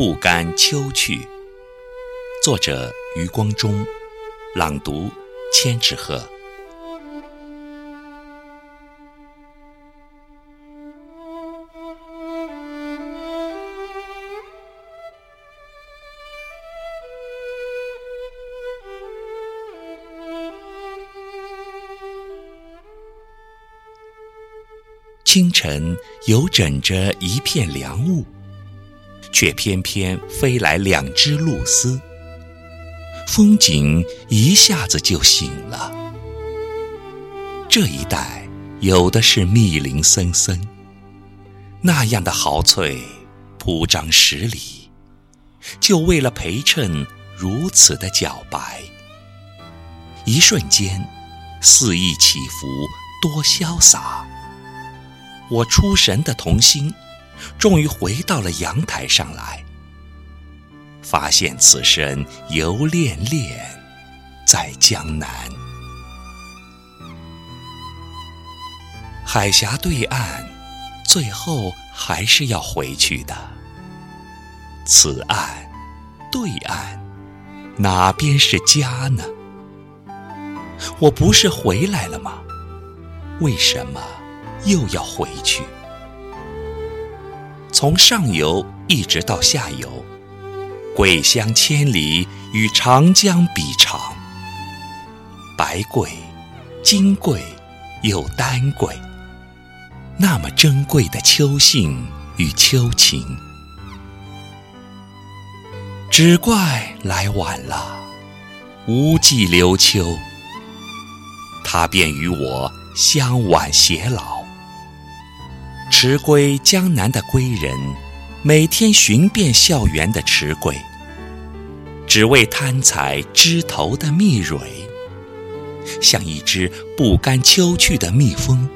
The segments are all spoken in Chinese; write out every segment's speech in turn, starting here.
不甘秋去，作者余光中，朗读千纸鹤。清晨有枕着一片凉雾。却偏偏飞来两只露丝，风景一下子就醒了。这一带有的是密林森森，那样的豪翠铺张十里，就为了陪衬如此的皎白。一瞬间，肆意起伏，多潇洒。我出神的童心。终于回到了阳台上来，发现此身犹恋恋在江南。海峡对岸，最后还是要回去的。此岸，对岸，哪边是家呢？我不是回来了吗？为什么又要回去？从上游一直到下游，桂香千里，与长江比长。白桂、金桂又丹桂，那么珍贵的秋兴与秋情，只怪来晚了，无计留秋。他便与我相挽偕老。迟归江南的归人，每天寻遍校园的迟桂，只为贪采枝头的蜜蕊，像一只不甘秋去的蜜蜂，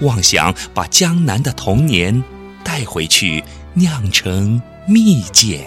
妄想把江南的童年带回去酿成蜜饯。